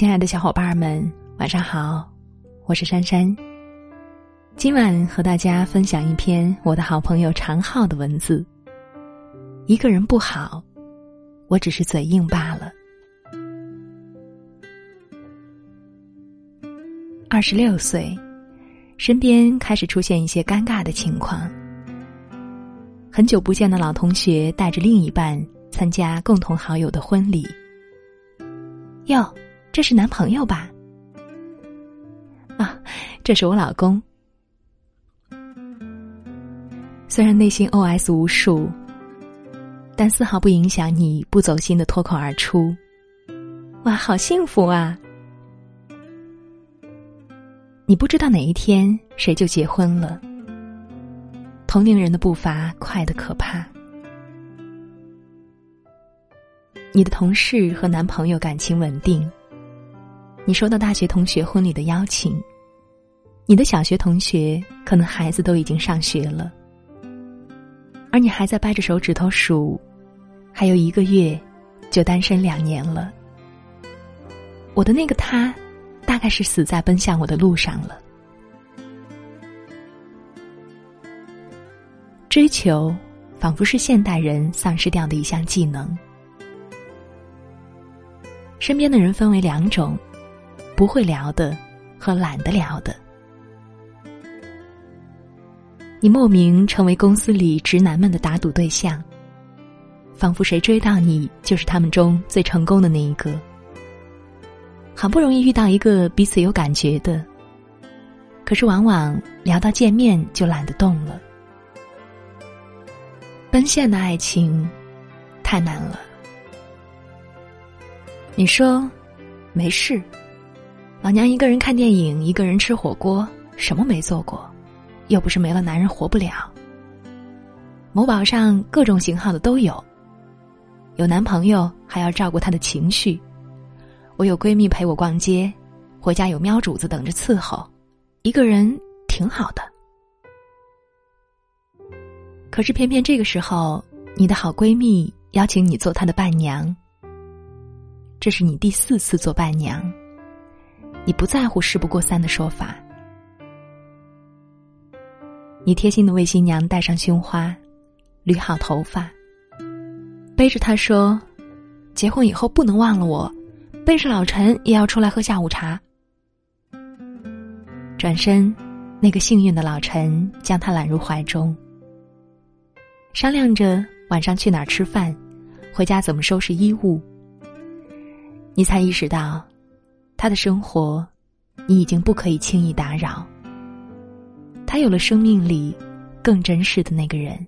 亲爱的小伙伴们，晚上好，我是珊珊。今晚和大家分享一篇我的好朋友常浩的文字。一个人不好，我只是嘴硬罢了。二十六岁，身边开始出现一些尴尬的情况。很久不见的老同学带着另一半参加共同好友的婚礼。哟。这是男朋友吧？啊，这是我老公。虽然内心 OS 无数，但丝毫不影响你不走心的脱口而出：“哇，好幸福啊！”你不知道哪一天谁就结婚了。同龄人的步伐快得可怕。你的同事和男朋友感情稳定。你收到大学同学婚礼的邀请，你的小学同学可能孩子都已经上学了，而你还在掰着手指头数，还有一个月就单身两年了。我的那个他，大概是死在奔向我的路上了。追求，仿佛是现代人丧失掉的一项技能。身边的人分为两种。不会聊的和懒得聊的，你莫名成为公司里直男们的打赌对象，仿佛谁追到你就是他们中最成功的那一个。好不容易遇到一个彼此有感觉的，可是往往聊到见面就懒得动了。奔现的爱情太难了。你说没事。老娘一个人看电影，一个人吃火锅，什么没做过，又不是没了男人活不了。某宝上各种型号的都有，有男朋友还要照顾他的情绪，我有闺蜜陪我逛街，回家有喵主子等着伺候，一个人挺好的。可是偏偏这个时候，你的好闺蜜邀请你做她的伴娘，这是你第四次做伴娘。你不在乎“事不过三”的说法，你贴心的为新娘戴上胸花，捋好头发，背着她说：“结婚以后不能忘了我，背着老陈也要出来喝下午茶。”转身，那个幸运的老陈将她揽入怀中，商量着晚上去哪儿吃饭，回家怎么收拾衣物。你才意识到。他的生活，你已经不可以轻易打扰。他有了生命里更真实的那个人。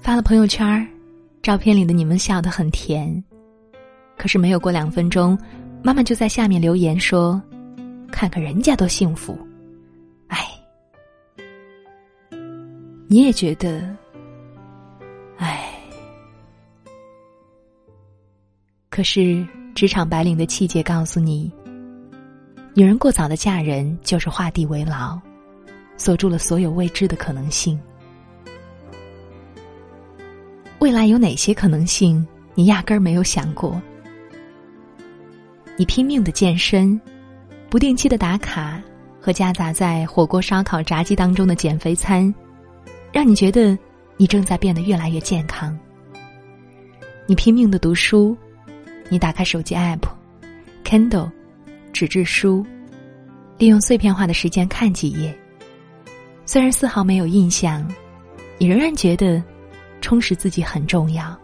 发了朋友圈，照片里的你们笑得很甜，可是没有过两分钟，妈妈就在下面留言说：“看看人家多幸福。”哎，你也觉得？可是，职场白领的气节告诉你：女人过早的嫁人就是画地为牢，锁住了所有未知的可能性。未来有哪些可能性，你压根儿没有想过？你拼命的健身，不定期的打卡，和夹杂在火锅、烧烤、炸鸡当中的减肥餐，让你觉得你正在变得越来越健康。你拼命的读书。你打开手机 App，Kindle，纸质书，利用碎片化的时间看几页。虽然丝毫没有印象，你仍然觉得充实自己很重要。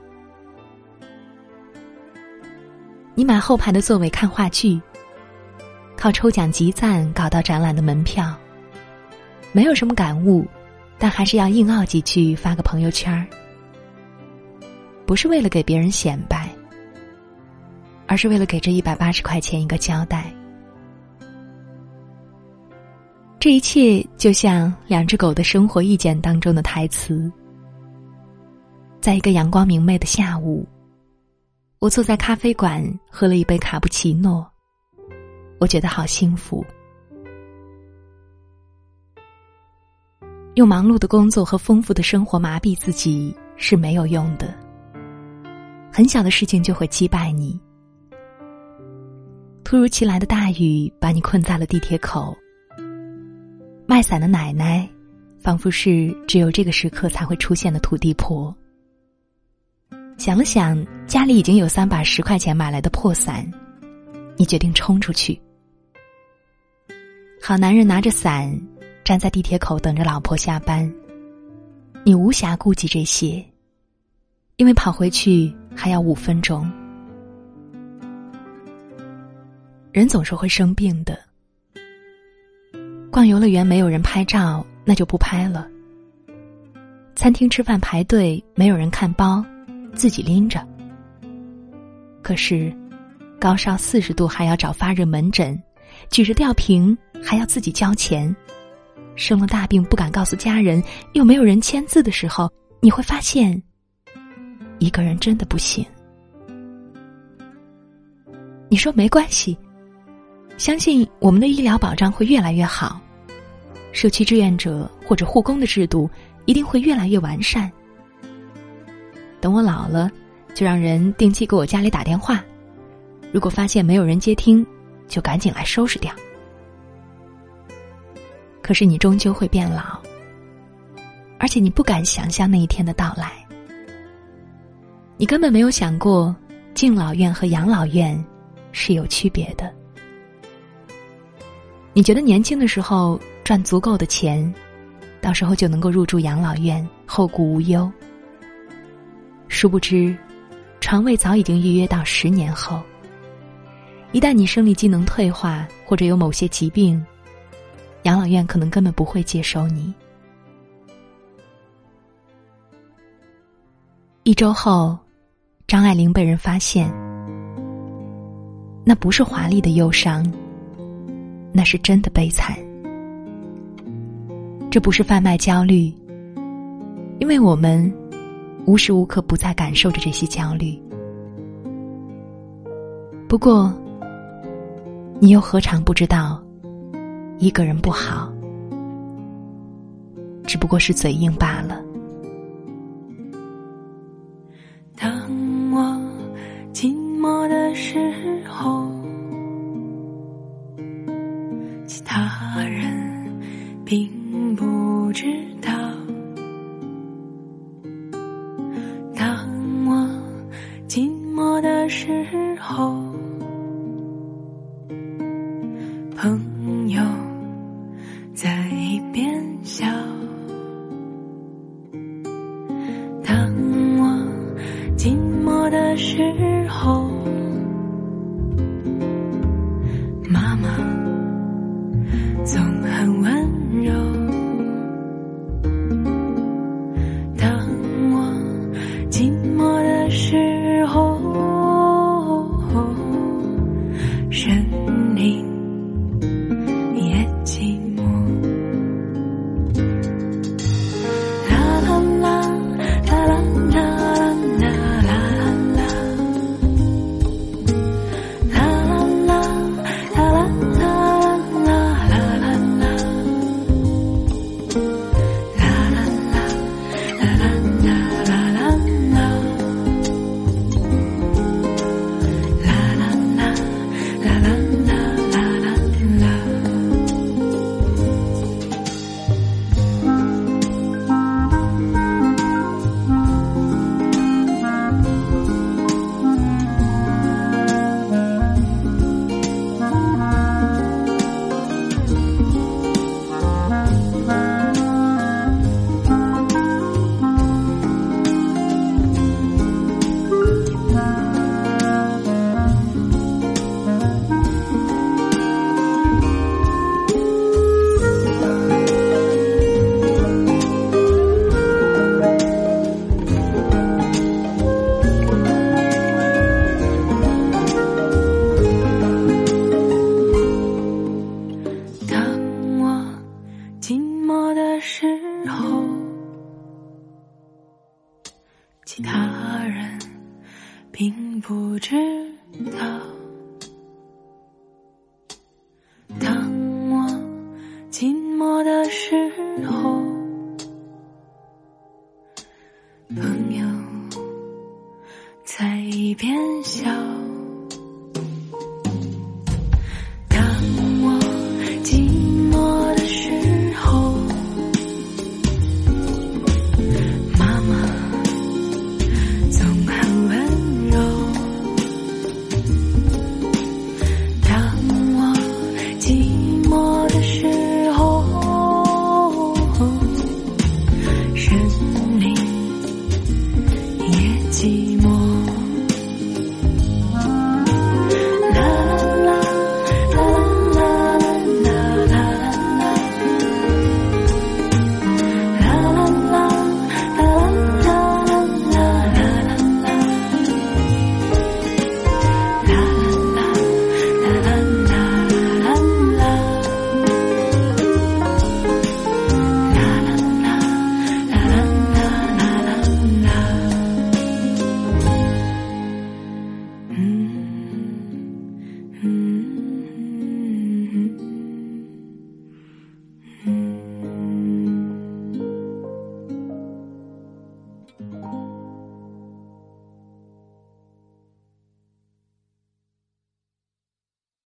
你买后排的座位看话剧，靠抽奖集赞搞到展览的门票，没有什么感悟，但还是要硬拗几句发个朋友圈儿，不是为了给别人显摆。而是为了给这一百八十块钱一个交代。这一切就像《两只狗的生活意见》当中的台词。在一个阳光明媚的下午，我坐在咖啡馆喝了一杯卡布奇诺，我觉得好幸福。用忙碌的工作和丰富的生活麻痹自己是没有用的。很小的事情就会击败你。突如其来的大雨把你困在了地铁口。卖伞的奶奶，仿佛是只有这个时刻才会出现的土地婆。想了想，家里已经有三把十块钱买来的破伞，你决定冲出去。好男人拿着伞，站在地铁口等着老婆下班。你无暇顾及这些，因为跑回去还要五分钟。人总是会生病的。逛游乐园没有人拍照，那就不拍了。餐厅吃饭排队没有人看包，自己拎着。可是，高烧四十度还要找发热门诊。举着吊瓶还要自己交钱，生了大病不敢告诉家人，又没有人签字的时候，你会发现，一个人真的不行。你说没关系，相信我们的医疗保障会越来越好，社区志愿者或者护工的制度一定会越来越完善。等我老了，就让人定期给我家里打电话，如果发现没有人接听。就赶紧来收拾掉。可是你终究会变老，而且你不敢想象那一天的到来。你根本没有想过，敬老院和养老院是有区别的。你觉得年轻的时候赚足够的钱，到时候就能够入住养老院，后顾无忧。殊不知，床位早已经预约到十年后。一旦你生理机能退化，或者有某些疾病，养老院可能根本不会接收你。一周后，张爱玲被人发现，那不是华丽的忧伤，那是真的悲惨。这不是贩卖焦虑，因为我们无时无刻不在感受着这些焦虑。不过。你又何尝不知道，一个人不好，只不过是嘴硬罢了。寂寞的时候。朋友在一边笑。当我寂寞的时候，妈妈总很温柔。时候，